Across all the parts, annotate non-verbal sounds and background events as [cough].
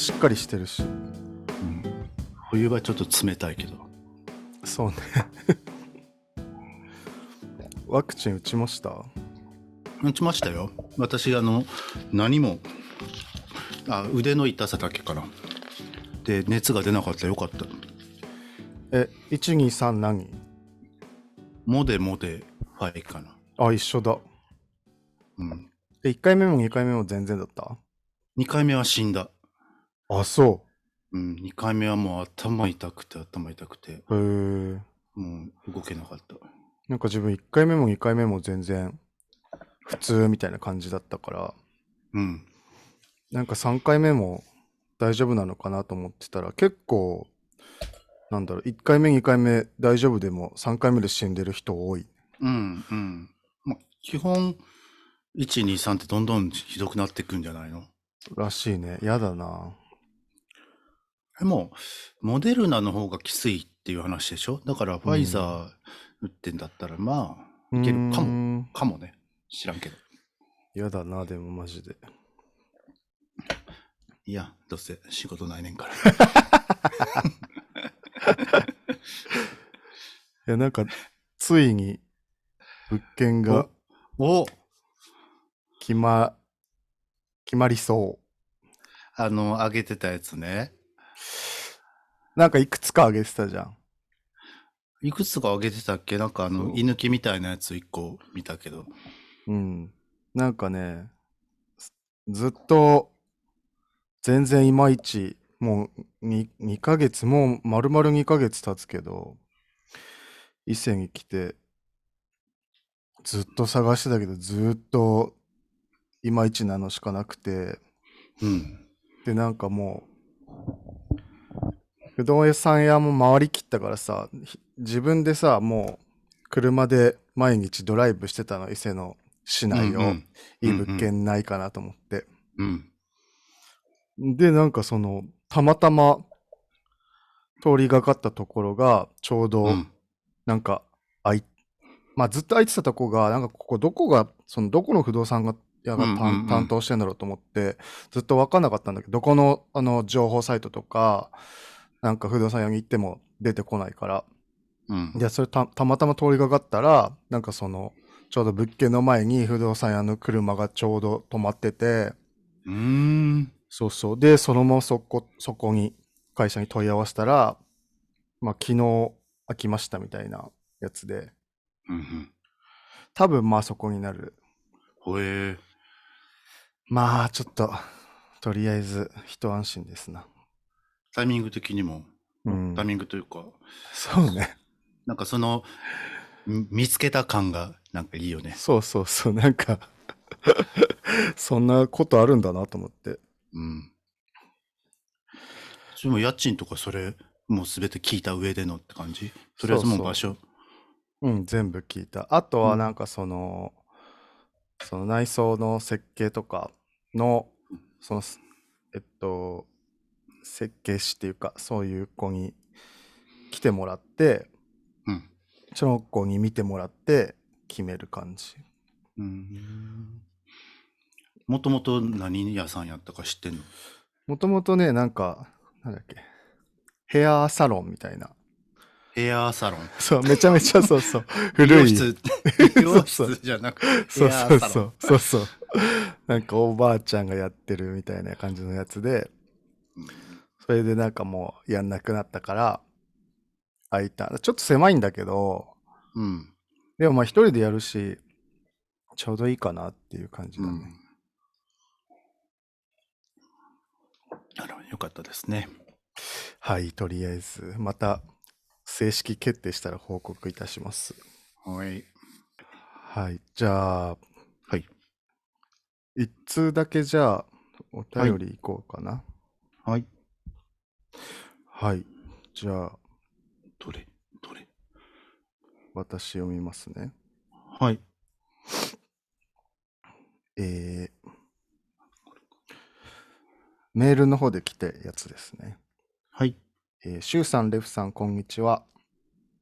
しっかりしてるし。うん、冬はちょっと冷たいけど。そうね。[laughs] ワクチン打ちました？打ちましたよ。私、あの、何も、あ、腕の痛さだけかな。で、熱が出なかったらよかった。え、123何？モデモデファイかな。あ、一緒だ。うん。え、1回目も2回目も全然だった？2回目は死んだ。あ、そうん。2回目はもう頭痛くて頭痛くて、う。へえ。もう動けなかった。なんか自分1回目も2回目も全然普通みたいな感じだったから、うん。なんか3回目も大丈夫なのかなと思ってたら、結構、なんだろう、1回目2回目大丈夫でも3回目で死んでる人多い。うん。うん。まあ、基本、1、2、3ってどんどんひどくなっていくんじゃないの？らしいね。やだな。でも、モデルナの方がきついっていう話でしょ？だから、ファイザー打ってんだったら、まあ、いけるかも、も。かもね。知らんけど。やだな、でもマジで。いや、どうせ仕事ないねんから。[laughs] いや、なんか、ついに物件がお決ま、決まりそう。あの、上げてたやつね。なんかいくつかあげてたじゃん。いくつか上げてたっけ？なんかあの、居抜きみたいなやつ1個見たけど。うん。なんかね、ずっと全然いまいち、もう 2, 2ヶ月、もう丸々2ヶ月経つけど、伊勢に来て、ずっと探してたけど、ずっといまいちなのしかなくて、うん。で、なんかもう、不動産さん屋も回りきったからさ、ひ自分でさ、もう車で毎日ドライブしてたの、伊勢の市内を、うんいい物件ないかなと思って。うん。うん。で、なんかその、たまたま通りがかったところが、ちょうど、うん。なんか、あい、まあずっと空いてたとこが、なんかここどこが、そのどこの不動産が屋がうんうん担当してんだろうと思って、ずっと分かんなかったんだけど、どこのあの情報サイトとか、なんか不動産屋に行っても出てこないから、うん。で、それたたまたま通りがかったら、なんかその、ちょうど物件の前に不動産屋の車がちょうど止まってて、うーん。そうそう。で、そのままそこ、そこに会社に問い合わせたら、まあ昨日開きましたみたいなやつで、うんうん。多分まあそこになる。ほえー。まあちょっと、とりあえず一安心ですな。タイミング的にも、うんタイ。ミングというか、そうね。なんかその、み見つけた感がなんかいいよね。そうそうそう。なんか、[laughs] そんなことあるんだなと思って。うん。でも家賃とかそれ、もうすべて聞いた上でのって感じ？とりあえずもう場所。うん、全部聞いた。あとはうんなんかその、その内装の設計とかの、その、えっと、設計士っていうか、そういう子に来てもらって、うん。その子に見てもらって決める感じ。うん。もともと何屋さんやったか知ってんの？もともとね、なんか、なんだっけ、ヘアサロンみたいな。ヘアサロン。そう、めちゃめちゃそうそう、美 [laughs] 古い。容室、[laughs] 美容室じゃなくて、そうそう。そう、そうそう。なんかおばあちゃんがやってるみたいな感じのやつで、それでなんかもうやんなくなったから、空いた。ちょっと狭いんだけど、うん。でもまあ一人でやるし、ちょうどいいかなっていう感じだね。うん。なるほど、よかったですね。はい、とりあえず、また正式決定したら報告いたします。はい。はい、じゃあ、はい。一通だけじゃあ、お便りいこうかな。はい。はい、じゃあ、どれどれ？私読みますね。はい。えー、メールの方で来てやつですね。はい。えー、シュウさん、レフさん、こんにちは。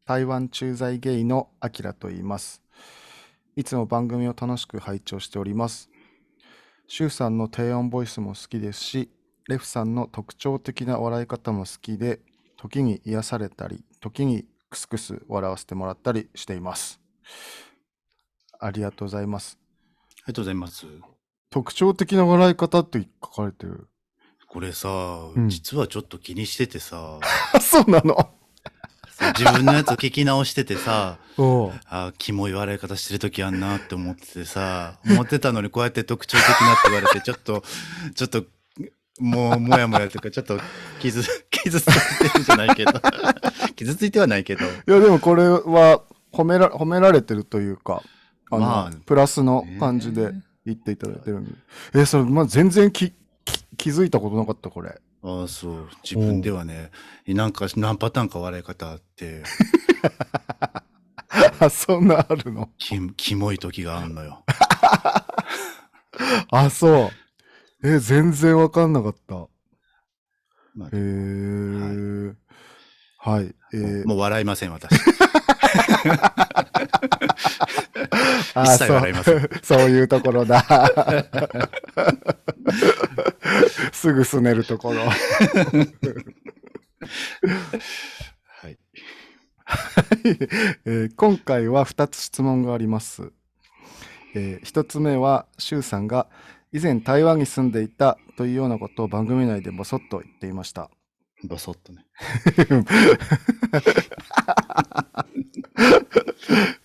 台湾駐在ゲイのアキラと言います。いつも番組を楽しく拝聴しております。シュウさんの低音ボイスも好きですし、レフさんの特徴的な笑い方も好きで、時に癒されたり、時にクスクス笑わせてもらったりしています。ありがとうございます。ありがとうございます。特徴的な笑い方って書かれてる。これさ、うん実はちょっと気にしててさ、あ、[laughs] そうなの？自分のやつ聞き直しててさ、[laughs] あキモい笑い方してる時あんなって思っててさ、思ってたのにこうやって特徴的なって言われて、ちょっと、ちょっと、もう、もやもやというか、ちょっと傷、[laughs] 傷ついてるんじゃないけど。[laughs] 傷ついてはないけど。いや、でもこれは褒めら褒められてるというか、あの、まあプラスの感じで言っていただいてるんで。え、それ、まあ、全然きき気づいたことなかった、これ。ああ、そう。自分ではね、なんか何パターンか笑い方あって、[laughs] あ、そんなあるの？キキモい時があんのよ。あ、そう。え、全然わかんなかった。まあへえ。はい。えーもう笑いません、私。あ一切笑いませんそう [laughs] そういうところだ。[laughs] すぐすねるところ。はい。[laughs] えー今回は2つ質問があります。え1つ目は、シュウさんが以前台湾に住んでいたというようなことを番組内でボソッと言っていました。ボソッとね。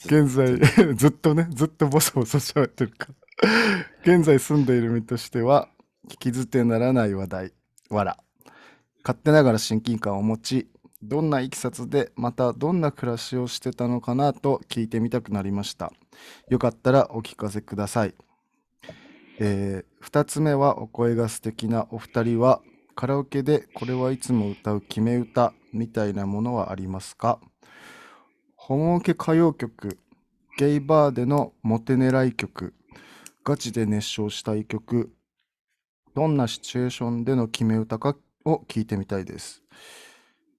現在、ずっとね、ずっとボソボソ喋ってるから。現在住んでいる身としては、聞き捨てならない話題、わら。勝手ながら親近感を持ち、どんないきさつで、またどんな暮らしをしてたのかなと聞いてみたくなりました。よかったらお聞かせください。えー、2つ目はお声が素敵なお二人は、カラオケでこれはいつも歌う決め歌みたいなものはありますか？ホモ受け歌謡曲、ゲイバーでのモテ狙い曲、ガチで熱唱したい曲、どんなシチュエーションでの決め歌かを聞いてみたいです。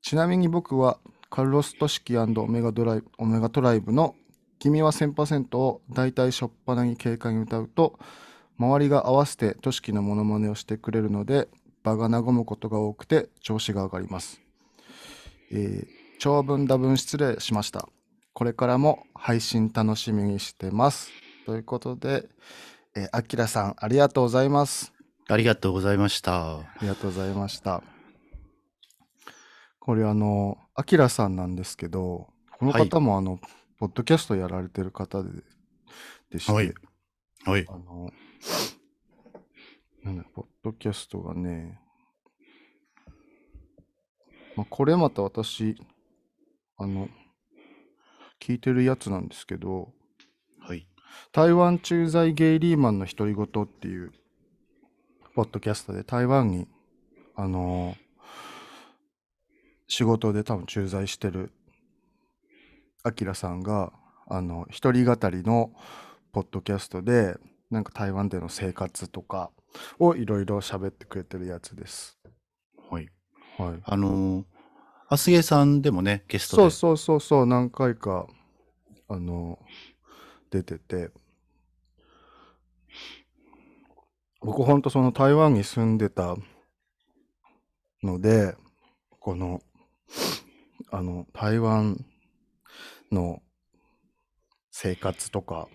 ちなみに僕はカルロス・トシキオメガドライオメガトライブの君は1000%を大体しょっぱなに軽快に歌うと、周りが合わせてトシキのモノマネをしてくれるので、場が和むことが多くて調子が上がります。えー長文多文失礼しました。これからも配信楽しみにしてます。ということで、えー、あきらさん、ありがとうございます。ありがとうございました。ありがとうございました。これあの、あきらさんなんですけど、このはい方もあの、ポッドキャストやられてる方ででして、はいはい。あの、なんだ、ポッドキャストがね、まあ、これまた私、あの、聞いてるやつなんですけど、はい。台湾駐在ゲイリーマンの独り言っていう、ポッドキャストで台湾に、あの仕事で多分駐在してる、アキラさんが、あの、一人語りのポッドキャストで、なんか台湾での生活とかをいろいろ喋ってくれてるやつです。はい。はい。あのー、アスゲさんでもね、ゲストで。そうそうそうそう、何回か、あの、出てて、僕ほんとその台湾に住んでたので、この、あの、台湾の生活とか、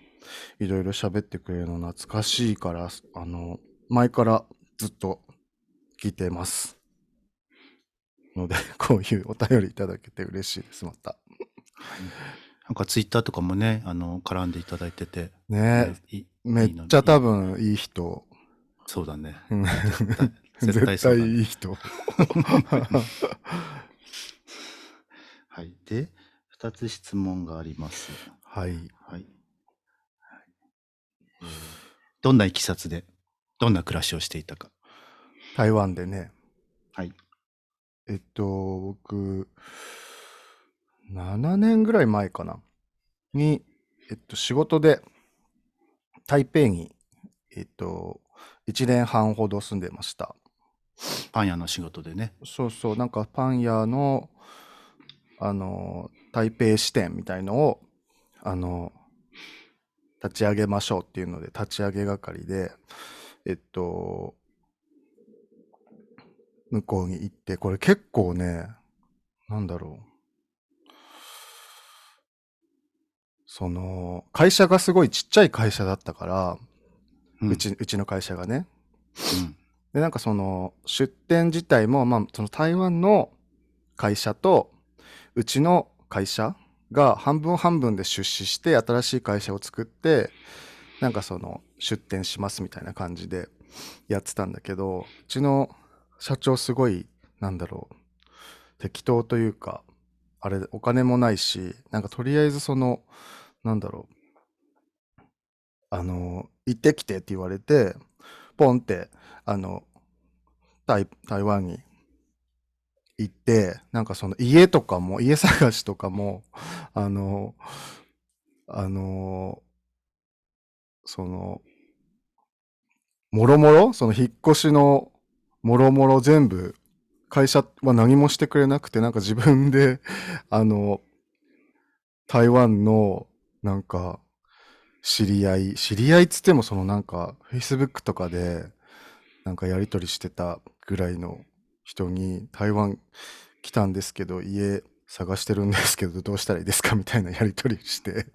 いろいろ喋ってくれるの懐かしいから、あの、前からずっと聞いてます。ので、[laughs] こういうお便りいただけて嬉しいです、また。なんかツイッターとかもね、あの、絡んでいただいてて。ねめっちゃ多分いい人。そうだね。うん絶絶対 [laughs] 対そうだねいい人。[laughs] はい。で、二つ質問があります。はい。はい。えーどんないきさつで、どんな暮らしをしていたか。台湾でね。はい。えっと、僕、7年ぐらい前かな。に、えっと、仕事で台北に、えっと、1年半ほど住んでました。パン屋の仕事でね。そうそう、なんかパン屋の、あの、台北支店みたいのを、あの、立ち上げましょうっていうので、立ち上げ係で、えっと、向こうに行って、これ結構ね、なんだろう。その、会社がすごいちっちゃい会社だったから、うんうち、うちの会社がね。うんで、なんかその、出店自体も、まあ、その台湾の会社と、うちの会社が半分半分で出資して、新しい会社を作って、なんかその、出店しますみたいな感じでやってたんだけど、うちの社長すごい、なんだろう、適当というか、あれ、お金もないし、なんかとりあえずその、なんだろう、あの、行ってきてって言われて、ポンって、あの、台台湾に行って、なんかその家とかも、家探しとかも、あの、あの、その、もろもろ、その引っ越しのもろもろ全部、会社は何もしてくれなくて、なんか自分で、[laughs] あの、台湾の、なんか、知り合い、知り合いっつってもそのなんか、Facebook とかで、なんかやり取りしてたぐらいの人に、台湾来たんですけど、家探してるんですけど、どうしたらいいですか？みたいなやり取りして、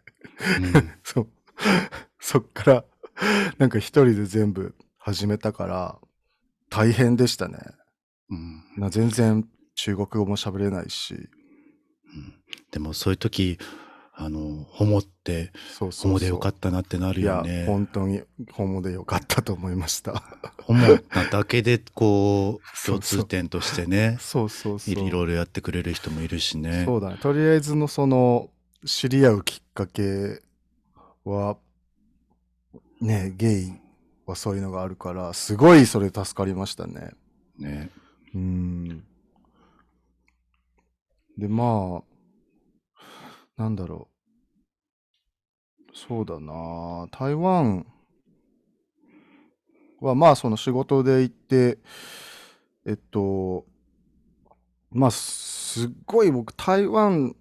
うん。[laughs] そう。そっから、なんか一人で全部始めたから、大変でしたね。うん。な全然中国語も喋れないし、うん。でもそういう時あのホモってそうそうそう。ホモでよかったなってなるいや、よね。本当にホモでよかったと思いました。ホモなだけでこう共通点としてね [laughs] そうそうそう。いろいろやってくれる人もいるしね。そうだね。とりあえずのその、知り合うきっかけは、ね、ゲイはそういうのがあるから、すごいそれ助かりましたね。ねうん。で、まあ、なんだろう。そうだな。台湾は、まあ、その仕事で行って、えっと、まあ、すっごい僕、台湾、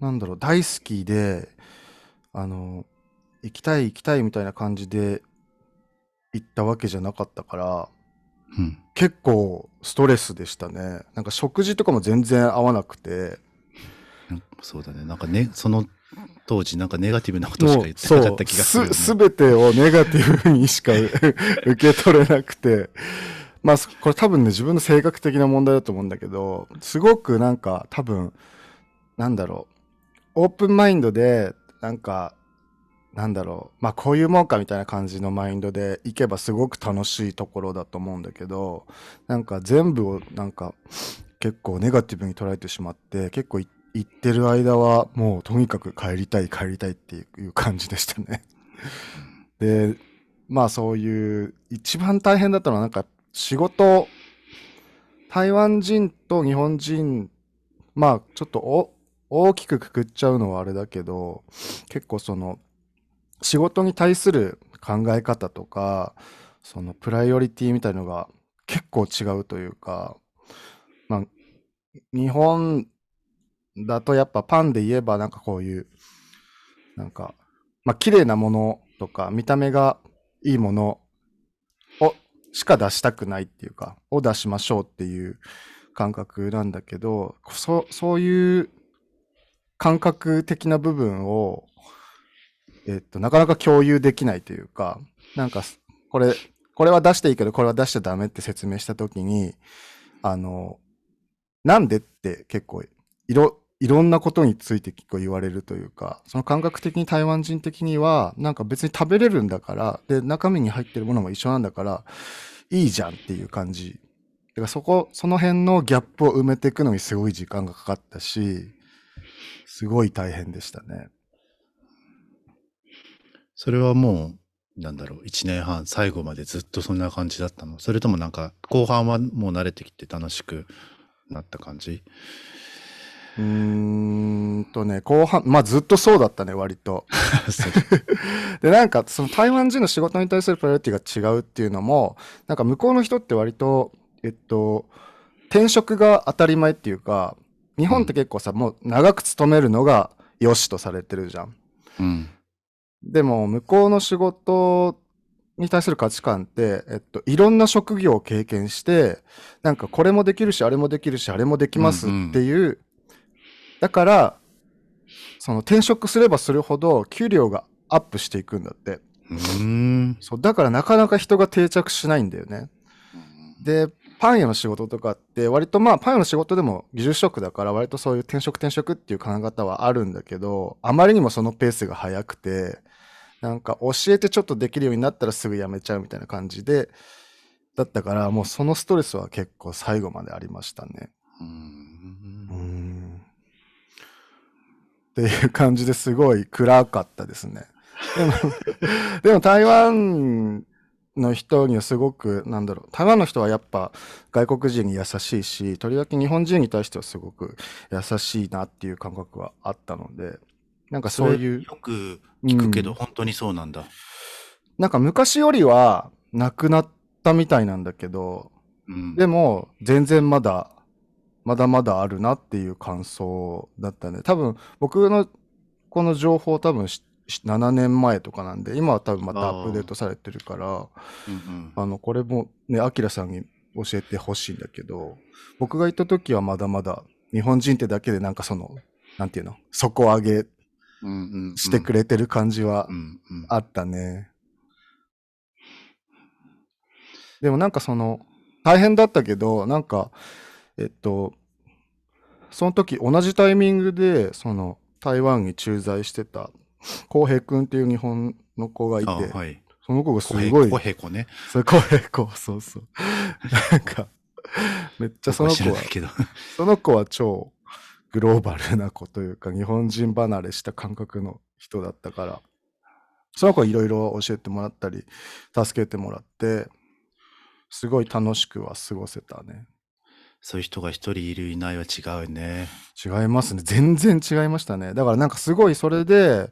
なんだろう、大好きで、あの、行きたい行きたいみたいな感じで行ったわけじゃなかったから、うん結構ストレスでしたね。なんか食事とかも全然合わなくて。そうだね。なんかねその当時なんかネガティブなことしか言ってなかった気がするよね、す、すべてをネガティブにしか受け取れなくて。[laughs] まあ、そこれ多分ね、自分の性格的な問題だと思うんだけど、すごくなんか多分、なんだろう、オープンマインドで、なんか、なんだろう、まあこういうもんかみたいな感じのマインドで行けばすごく楽しいところだと思うんだけど、なんか全部をなんか結構ネガティブに捉えてしまって、結構い行ってる間はもうとにかく帰りたい帰りたいっていう感じでしたね。で、まあそういう一番大変だったのはなんか仕事、台湾人と日本人、まあちょっとお大きくくくっちゃうのはあれだけど、結構その仕事に対する考え方とか、そのプライオリティみたいのが結構違うというか、まあ、日本だとやっぱパンで言えばなんかこういう、なんか、まあ綺麗なものとか見た目がいいものをしか出したくないっていうか、を出しましょうっていう感覚なんだけど、そそういう感覚的な部分を、えっと、なかなか共有できないというか、なんか、これ、これは出していいけど、これは出しちゃダメって説明したときに、あの、なんでって結構、いろ、いろんなことについて結構言われるというか、その感覚的に台湾人的には、なんか別に食べれるんだから、で、中身に入ってるものも一緒なんだから、いいじゃんっていう感じ。だからそこ、その辺のギャップを埋めていくのにすごい時間がかかったし、すごい大変でしたね。それはもうなんだろう1年半最後までずっとそんな感じだったの？それともなんか後半はもう慣れてきて楽しくなった感じ？うーんとね、後半、まあずっとそうだったね、割と。[laughs] [laughs] で、なんか、その台湾人の仕事に対するプライオリティが違うっていうのも、なんか向こうの人って割と、えっと、転職が当たり前っていうか、日本って結構さ、もう長く勤めるのが良しとされてるじゃん。うんでも、向こうの仕事に対する価値観って、えっと、いろんな職業を経験して、なんかこれもできるし、あれもできるし、あれもできますっていう、だから、その転職すればするほど給料がアップしていくんだって。うーん。そう、だからなかなか人が定着しないんだよね。で、パン屋の仕事とかって、割とまあ、パン屋の仕事でも技術職だから、割とそういう転職転職っていう考え方はあるんだけど、あまりにもそのペースが速くて、なんか教えてちょっとできるようになったらすぐ辞めちゃうみたいな感じで、だったから、もうそのストレスは結構最後までありましたね。うんん。っていう感じですごい暗かったですね。でも、[laughs] でも台湾の人にはすごく、なんだろう、台湾の人はやっぱ外国人に優しいし、とりわけ日本人に対してはすごく優しいなっていう感覚はあったので、なんかそういう、よく聞くけど、うん本当にそうなんだ。なんか昔よりはなくなったみたいなんだけど、うん。でも、全然まだ、まだまだあるなっていう感想だったね。多分、僕のこの情報多分しし7年前とかなんで、今は多分またアップデートされてるから、うんうん。あの、これもね、アキラさんに教えてほしいんだけど、僕が行った時はまだまだ、日本人ってだけでなんかその、なんていうの、底上げしてくれてる感じはあったね。でもなんかその、大変だったけど、なんか、えっと、その時同じタイミングで、その、台湾に駐在してた、浩平くんっていう日本の子がいて、あはい。その子がす小ごい、平子ね。そう浩平子、そうそう。なんか、めっちゃその子は。その子は超グローバルな子というか、日本人離れした感覚の人だったから、その子はいろいろ教えてもらったり、助けてもらって、すごい楽しくは過ごせたね。そういう人が一人いるいないは違うね。違いますね。全然違いましたね。だからなんかすごいそれで、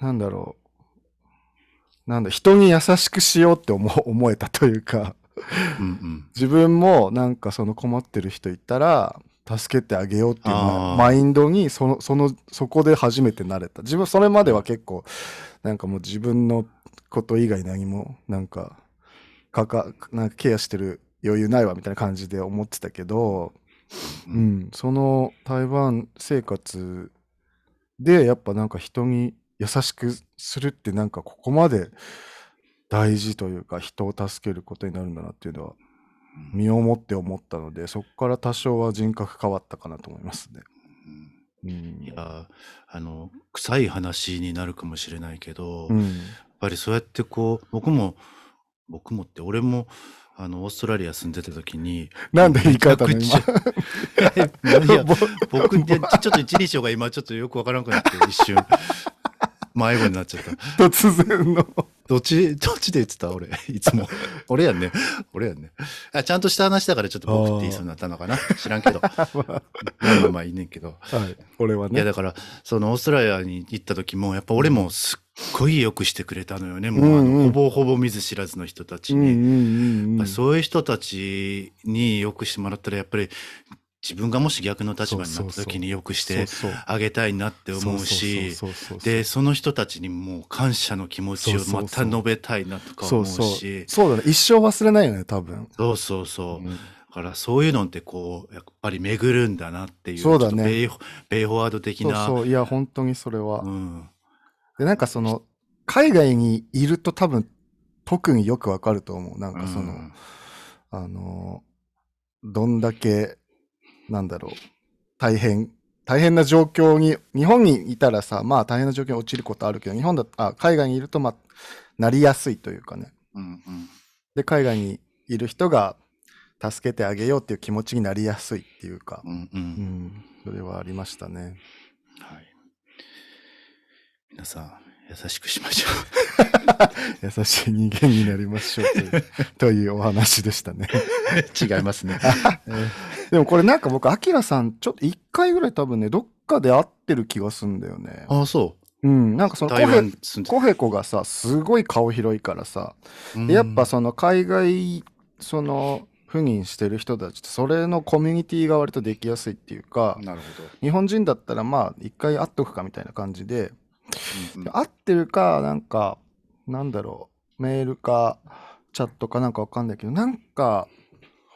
なんだろう。なんだ、人に優しくしようって思 [laughs] 思えたというか、うんうん。自分もなんかその困ってる人いたら助けてあげようっていうマインドにそのそのそこで初めて慣れた自分それまでは結構なんかもう自分のこと以外何もなんかかかなんかケアしてる余裕ないわみたいな感じで思ってたけど、ううん。ん、その台湾生活でやっぱなんか人に優しくするってなんかここまで大事というか人を助けることになるんだなっていうのは身をもって思ったのでそこから多少は人格変わったかなと思いますね。うん。いや、あの、臭い話になるかもしれないけど、やっうんぱりそうやってこう、僕も、僕もって、俺も、あの、オーストラリア住んでた時に、なんで言い換えたのめちゃくちゃいや僕、ちょっと一人称が今ちょっとよくわからなくなって、一瞬。迷子になっちゃった。突然のどっち、どっちで言ってた？俺、いつも。俺やんね。俺やんね。あちゃんとした話だからちょっと僕って言いそうになったのかな？知らんけど。[laughs] まあまあまあいいねんけど。はい俺はいねやだから、そのオーストラリアに行った時も、やっぱ俺もすっごいよくしてくれたのよね。もうあの、うんうんほぼほぼ見ず知らずの人たちに。うんうんうんうんそういう人たちによくしてもらったら、やっぱり自分がもし逆の立場になった時によくしてあげたいなって思うし、で、その人たちにもう感謝の気持ちをまた述べたいなとか思うそうそうし、そうだね一生忘れないよね多分そうそうそう。うんだからそういうのってこう、やっぱり巡るんだなっていう、そうだねベイベイフォワード的そうな。そういや本当にそれは、うん。でなんかその海外にいると多分特によくわかると思う。なんかその、うん。あのどんだけなんだろう。大変大変な状況に日本にいたらさまあ大変な状況に陥ることあるけど日本だあ海外にいるとまあなりやすいというかね。うんうん。で海外にいる人が助けてあげようっていう気持ちになりやすいっていうか、うんううんん、それはありましたね。はい。皆さん、優しくしましょ [laughs] 優しい人間になりましょうというというお話でしたね。う。[laughs] 違いますね。[laughs] でもこれなんか僕、アキラさん、ちょっと一回ぐらい多分ね、どっかで会ってる気がするんだよね。ああ、そうん、なんかそのコヘコがさ、すごい顔広いからさ、やっぱその海外、その、赴任してる人たちって、それのコミュニティが割とできやすいっていうか、なるほ日本人だったらまあ、一回会っとくかみたいな感じで、ど。うんうん合ってるか、なんか、なんだろう。メールかチャットかなんかわかんないけど、なんか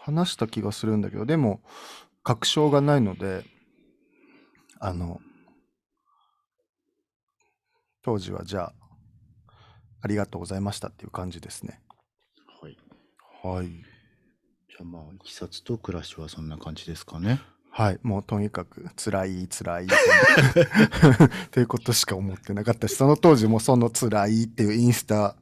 話した気がするんだけど、でも確証がないので、あの、当時はじゃあ、ありがとうございましたっていう感じですね。はい。はい。じゃあまあ、いきさつと暮らしはそんな感じですかね。はい。もうとにかく辛い辛い [laughs] っていうことしか思ってなかったし、その当時もその辛いっていうインスタ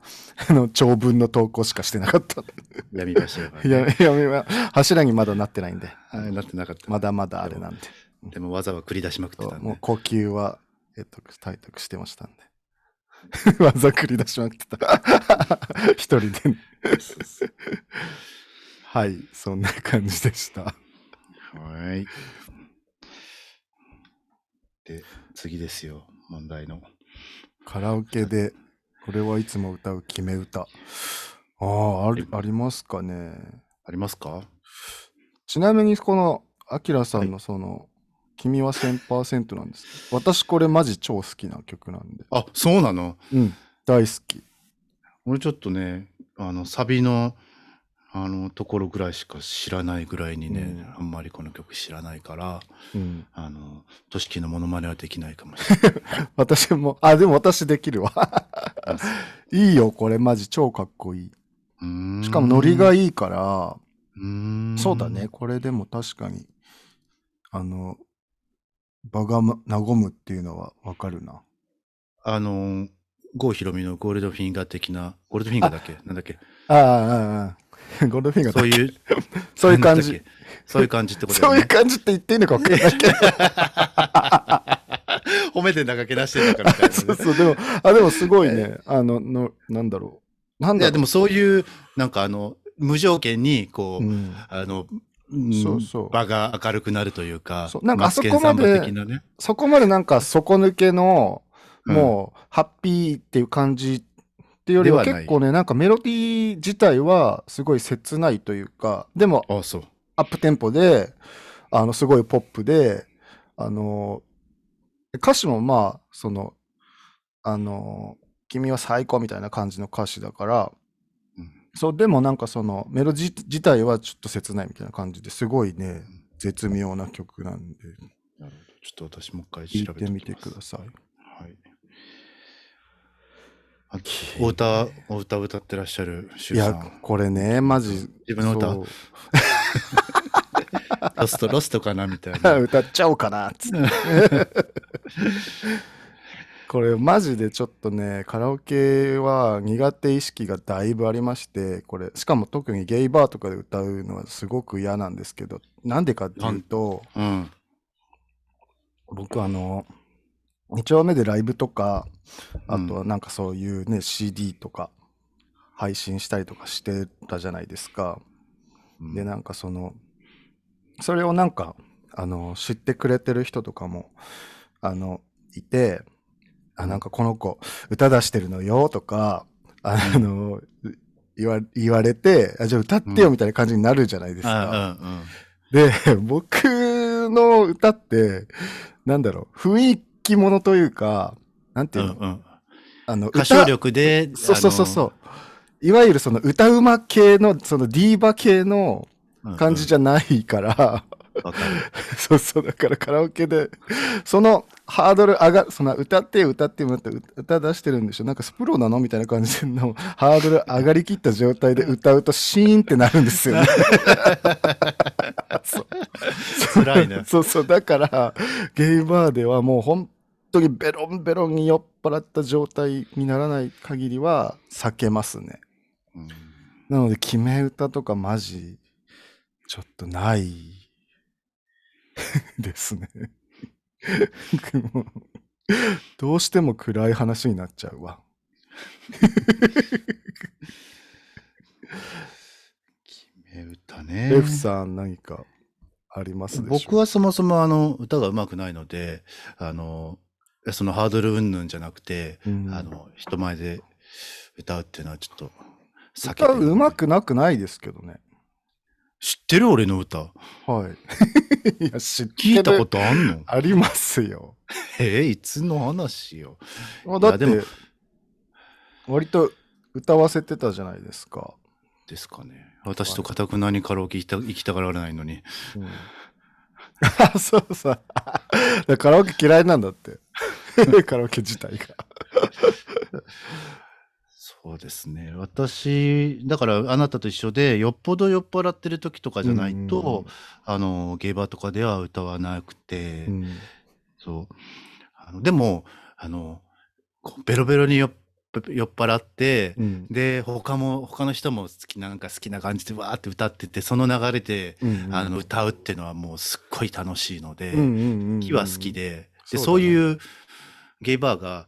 の長文の投稿しかしてなかった。闇柱が、い [laughs] や、いや、いや柱にまだなってないんで、はい、なってなかった。まだまだあれなんで。でも技は繰り出しまくってたんで。もう呼吸は、えっと、体得してましたんで。[laughs] 技繰り出しまくってた。一人で。そうそうはい。そんな感じでした。はい。で、次ですよ、問題の。カラオケで、これはいつも歌う決め歌。ああ、ありありますかね。ありますか？ちなみに、この、アキラさんのその、君は1000%なんです。私これマジ超好きな曲なんで。あ、そうなの？うん。大好き。俺ちょっとね、あの、サビの、あの、ところぐらいしか知らないぐらいにね、うんあんまりこの曲知らないから、うん。あの、としきのモノマネはできないかもしれない。[laughs] 私も、あ、でも私できるわ。いいよ、これマジ超かっこいい。しかもノリがいいから、うそうだね。。これでも確かに、あの、場がま和むっていうのはわかるな。あの、郷ひろみのゴールドフィンガー的な、ゴールドフィンガーだっけ？なんだっけ？ああ、ああ、ああ。[laughs] ゴールドフィンガーだそういう、そういう感じそういう感じってことだそういう。感じって言っていいのか分かんないけど。[laughs] 褒めてんだかけ出してんだかみたいなね、[laughs] そうそう、でも、あ、でもすごいね。あの、の、なんだろう。なんいや、だろう。でもそういう、なんかあの、無条件に、こう、うん、あの、うんそうそう場が明るくなるというか、そうなんかあそこまでね。そこまでなんか底抜けの、うんもう、ハッピーっていう感じっていうよりは結構ね、なんかメロディー自体はすごい切ないというか、でも。アップテンポで、あの、すごいポップで、あの、歌詞もまあ、その、あの、君は最高みたいな感じの歌詞だから、うんそう、でもなんかそのメロディー自体はちょっと切ないみたいな感じですごいね、絶妙な曲なんで。ちょっと私もう一回調べててみてください。お歌、お歌歌ってらっしゃる、シいやこれね、マジ。自分の歌 [laughs] ロスト、ロストかなみたいな。[laughs] 歌っちゃおうかなっつって。[laughs] これマジでちょっとね、カラオケは苦手意識がだいぶありまして、これ、しかも特にゲイバーとかで歌うのはすごく嫌なんですけど、なんでかっていうと、うん。僕あの、2丁目でライブとか、あとはうん。なんかそういうね、CD とか配信したりとかしてたじゃないですか。うん。で、なんかその、それをなんか、あの、知ってくれてる人とかも、あの、いて、あ、なんかこの子、歌出してるのよとか、あの、言わ言われて、あじゃあ歌ってよみたいな感じになるじゃないですか。あで、僕の歌って、なんだろう、雰囲気ものというか、なんてうん。いううんの、うん。あの、歌唱力で、そうそうそうそう。いわゆるその歌うま系の、そのディーバ系のう感じじゃないから。[laughs] そうそう、だからカラオケで、そのハードル上が、その歌ってよ歌ってよって歌出してるんでしょなんかスプロなのみたいな感じのハードル上がりきった状態で歌うとシーンってなるんですよね。[laughs] そう辛いね。[laughs] そうそう、だからゲイバーではもう本当にベロンベロンに酔っ払った状態にならない限りは避けますね。うんなので決め歌とかマジちょっとない [laughs] ですね。[laughs] どうしても暗い話になっちゃうわ。[laughs] 決め歌ね。レフさん何かありますでしょう僕はそもそもあの歌が上手くないので、あの、そのハードル云々じゃなくて、うんあの、人前で歌うっていうのはちょっと避けて歌るうまくなくないですけどね。知ってる俺の歌。はい。[laughs] いや、知ってる聞いたことあんの？ありますよ。えーいつの話よ。まあだって割と歌わせてたじゃないですか。ですかね。私とかたくなにカラオケ行きた行きたがらないのに。うん、あ [laughs] そうさ。[laughs] カラオケ嫌いなんだって。カラオケ自体が。そうですね。私、だからあなたと一緒で、よっぽど酔っ払ってる時とかじゃないと、あの、ゲイバーとかでは歌わなくて、うん。そう。あのでも、あの、こうベロベロに酔っ酔っ払って、うん。で、他も、他の人も好きな、なんか好きな感じでわーって歌ってて、その流れで、うんあの、歌うっていうのはもうすっごい楽しいので、うんうんうんは好きで、で、そうだね。そういうゲイバーが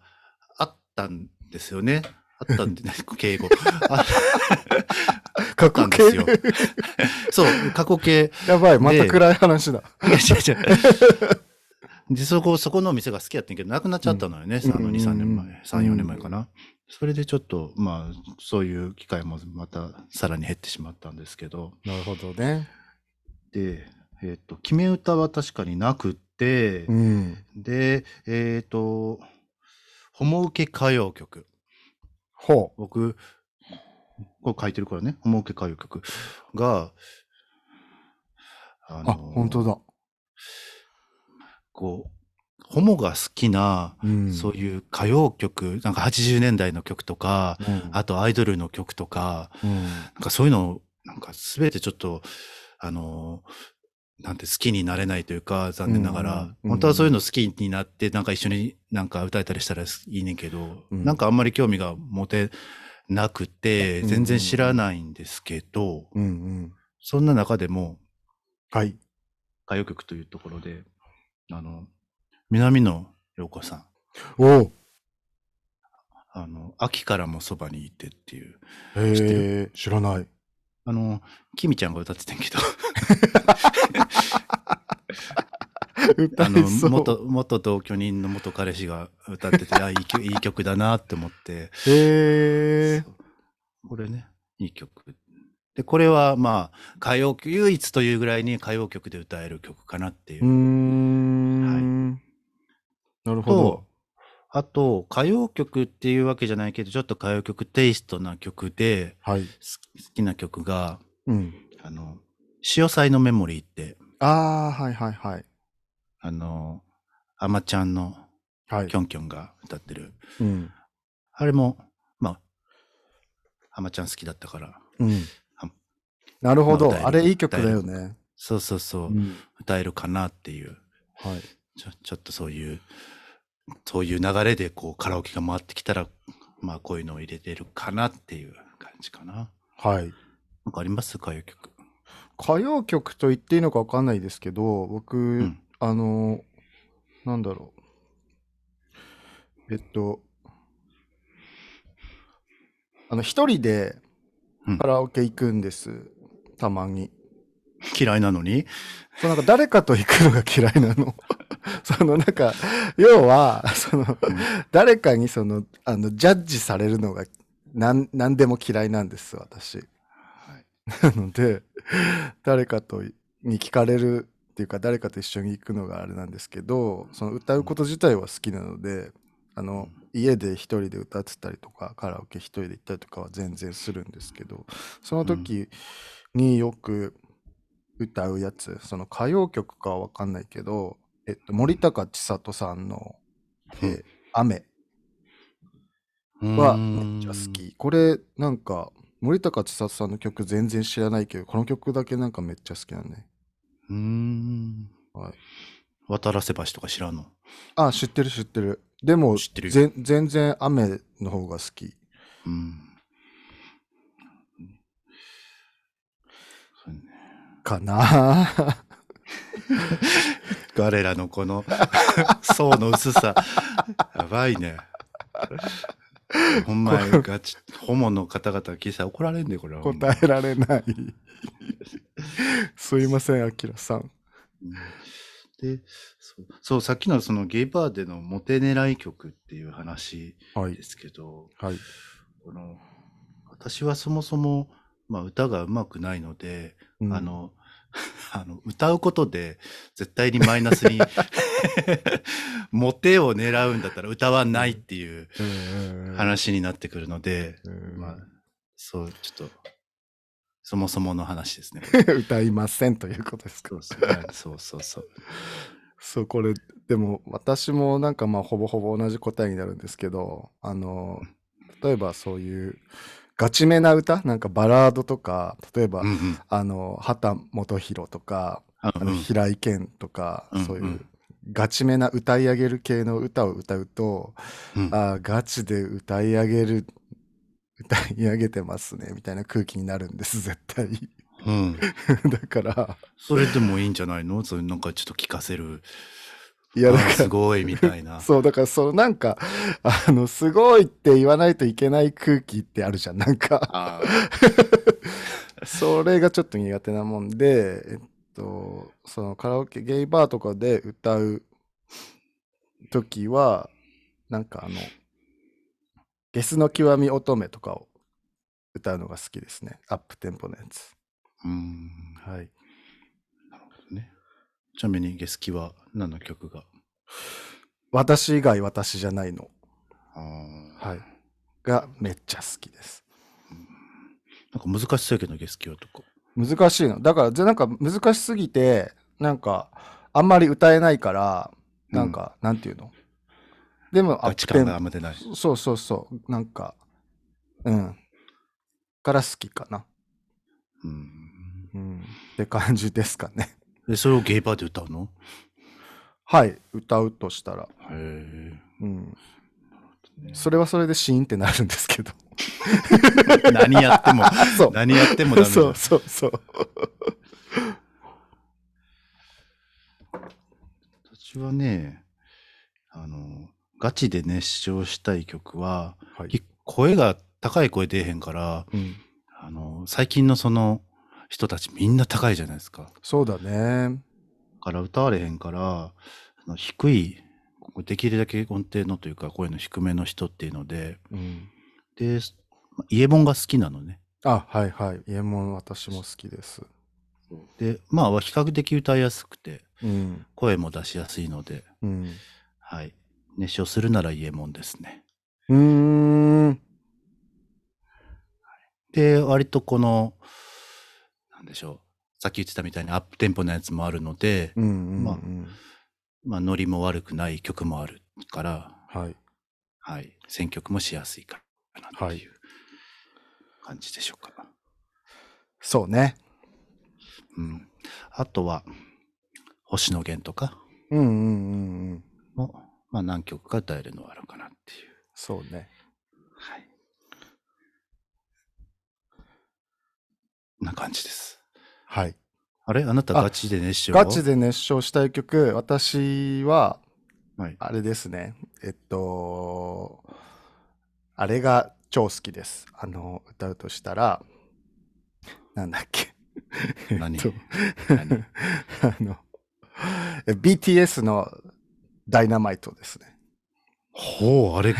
あったんですよね。あったんでね、敬語。あ [laughs] 過去形？よ。[laughs] そう、過去形。やばい、また暗い話だ。違う違う。で、そこ、そこのお店が好きやったんやけど、なくなっちゃったのよね。うんあの、2、3年うん前、3、4年前かな。それでちょっと、まあ、そういう機会もまたさらに減ってしまったんですけど。なるほどね。で、えっ、と、決め歌は確かになくって、うん。で、えっ、と、ホモ受け歌謡曲。ほ僕、これ書いてるからね、ホモ受け歌謡曲が、あう。あ、本当だ。こう、ホモが好きな、うん。そういう歌謡曲、なんか80年代の曲とか、うん。あとアイドルの曲とか、うん。なんかそういうのを、なんかすべてちょっと、あの、なんて好きになれないというか、残念ながら、うんうん本当はそういうの好きになって、なんか一緒になんか歌えたりしたらいいねんけど、うん。なんかあんまり興味が持てなくて、うん。全然知らないんですけど、うんうん。そんな中でも、はい。歌謡曲というところで、あの、南野陽子さん、おう。あの、秋からもそばにいてっていう、へえ、知らない。あの、きみちゃんが歌ってたんやけど、[laughs] 歌あの。元、元同居人の元彼氏が歌ってて、あ、いい曲いい曲だなって思って、へえ。これね、いい曲。で、これはまあ、歌謡曲、唯一というぐらいに歌謡曲で歌える曲かなっていうう。ーん。なるほどと。、あと、歌謡曲っていうわけじゃないけど、ちょっと歌謡曲テイストな曲で、はい。す好きな曲が、うん。あの、潮祭のメモリーって、ああ、はいはいはい。あの、アマちゃんのはいキ。ョンキョンが歌ってる。うん。あれも、まあ、アマちゃん好きだったから、うんあ。なるほど。まああれいい曲だよね。そうそうそう、うん。歌えるかなっていう、はい。ちょちょっとそういう、そういう流れでこうカラオケが回ってきたら、まあこういうのを入れてるかなっていう感じかな。はい。なんかあります？歌謡曲。歌謡曲と言っていいのかわかんないですけど、僕、んあの、なんだろう。えっと、あの、一人でうんカラオケ行くんです。たまに。嫌いなのに？そうなんか誰かと行くのが嫌いなの。[laughs] そのなんか、要は、その、誰かにその、あの、ジャッジされるのが、なん、なんでも嫌いなんです、私。なので、誰かとに聞かれるっていうか、誰かと一緒に行くのがあれなんですけど、その歌うこと自体は好きなので、あの、家で一人で歌ってたりとか、カラオケ一人で行ったりとかは全然するんですけど、その時によく歌うやつ、その歌謡曲かはわかんないけど、えっと、森高千里さんの、えー雨はめっちゃ好き。これ、なんか、森高千里さんの曲全然知らないけど、この曲だけなんかめっちゃ好きなんね。うーん。はい。渡らせ橋とか知らんの？あ、知ってる知ってる。でも、知ってる全然雨の方が好き。うん。かな [laughs] 我らのこの層の薄さ。やばいね。ほんまにガチ、ホモの方々聞いたら怒られんで、これは。答えられない。すいません、あきらさん。うんでそう、そう、さっきのそのゲイバーでのモテ狙い曲っていう話はいで。すけど、はい。この私はそもそも、まあ、歌が上手くないので、うんあ、の、[laughs] あの、歌うことで絶対にマイナスに [laughs] モテを狙うんだったら歌わないっていう話になってくるので、うん。まあ、そう、ちょっと、そもそもの話ですね。[laughs] 歌いませんということですか？そうそうはい。そうそうそう。そうこれでも私もなんかまあほぼほぼ同じ答えになるんですけどあの例えばそういうガチめな歌？なんかバラードとか例えば、うんうん。あの畑基博とかああのうん。平井堅とか、うんそういううんガチめな歌い上げる系の歌を歌うと、うん。ああガチで歌い上げる歌い上げてますねみたいな空気になるんです絶対。うん。[laughs] だから。それでもいいんじゃないの？それなんかちょっと聞かせる。いやだからすごいみたいな。[laughs] そう、だから、そのなんか、あの、すごいって言わないといけない空気ってあるじゃん。なんか、あ [laughs] それがちょっと苦手なもんで、えっと、そのカラオケ、ゲイバーとかで歌う時は、なんかあの、ゲスの極み乙女とかを歌うのが好きですね。アップテンポのやつ。ーうん。はい。ね。ちなみにゲスキは何の曲が？私以外私じゃないの。はい。がめっちゃ好きです。なんか難しそうやけど、ゲスキはとか。難しいの。だから、じゃなんか難しすぎて、なんか、あんまり歌えないから、なんか、なんていうの？でも、あ、アッ時間プテンがあんま出ない。そうそうそう。なんか、うん。から好きかな。うん。うん。って感じですかね。で、それをゲイバーで歌うの？はい。歌うとしたら。へえ。うん。それはそれでシーンってなるんですけど。[laughs] 何やっても、[laughs] そう。何やってもダメそうそうそう。私はね、あの、ガチで熱唱したい曲は、はい。声が高い声出えへんから、うん。あの、最近のその人たちみんな高いじゃないですか。そうだね。だから歌われへんから、低い、できるだけ音程のというか声の低めの人っていうので、うん。で、まイエモンが好きなのね。あ、はいはい。家も私も好きです。で、まあ比較的歌いやすくて、うん。声も出しやすいので、うん。はい。熱唱するならイエモンですね。うーん。で、割とこの、なんでしょう。さっき言ってたみたいにアップテンポなやつもあるので、うんうんうん。まあまあ、ノリも悪くない曲もあるから、はい。はい。選曲もしやすいかなとはいいう感じでしょうか。そうね。うん。あとは、星野源とかうんうんうんうん。も、まあ何曲か歌えるのはあるかなっていう。そうね。はい。な感じです。はい。あれ？あなたあガチで熱唱？ガチで熱唱したい曲、私は、はい。あれですね。えっと、あれが超好きです。あの、歌うとしたら、なんだっけ？何？えっと何？[laughs] あの、え BTS のダイナマイトですね。ほう、あれ、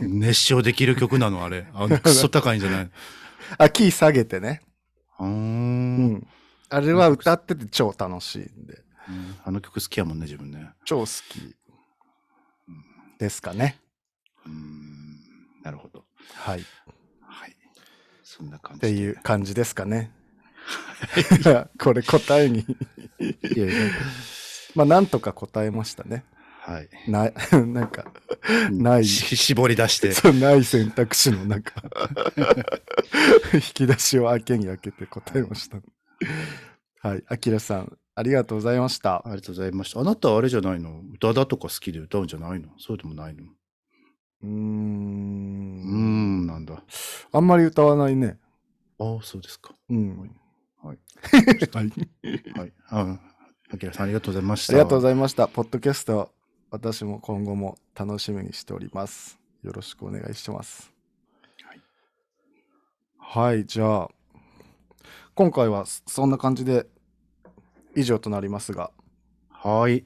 熱唱できる曲なの？あれ。あの、クソ高いんじゃない？[laughs] あ、キー下げてね。うんん。あれは歌ってて超楽しいんで、うんあの曲好きやもんね、自分ね。超好きですかね。うーん。なるほど。はい。っはい。そんな感じで。ていう感じですかね。[laughs] これ答えにいやいや [laughs] まあなんとか答えましたね。はい。な [laughs] なんかないし絞り出して。そうない選択肢の中 [laughs] 引き出しを開けに開けて答えました。はい、あきらさんありがとうございました。ありがとうございました。あなたはあれじゃないの？歌だとか好きで歌うんじゃないの？そうでもないの？うーうーんん、なんだ。あんまり歌わないね。ああ、そうですか。うん。はい。はい。[laughs] はい。ああきらさんありがとうございました。ありがとうございました。ポッドキャスト、私も今後も楽しみにしております。よろしくお願いします。はい。はい、じゃあ、今回はそそんな感じで以上となりますが、はい。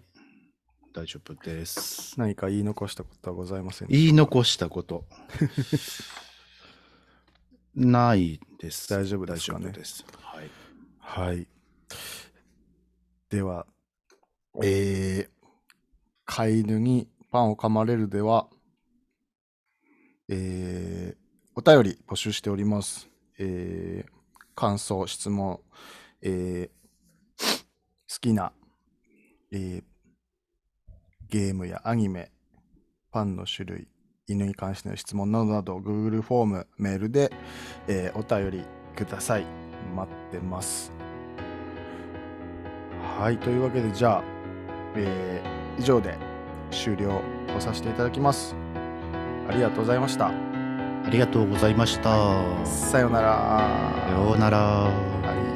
大丈夫です。何か言い残したことはございません言い残したこと。[laughs] ないです。大丈夫ですかね？大丈夫です。はい。はい。では、えー、飼い犬にパンを噛まれるでは、えー、お便り募集しております。えー、感想、質問、えー、好きな、えー、ゲームやアニメ、パンの種類、犬に関しての質問などなど、Google フォーム、メールで、えーお便りください。待ってます。はい、というわけで、じゃあ、えー以上で終了をさせていただきます。ありがとうございました。ありがとうございました。さようなら。さようなら。はい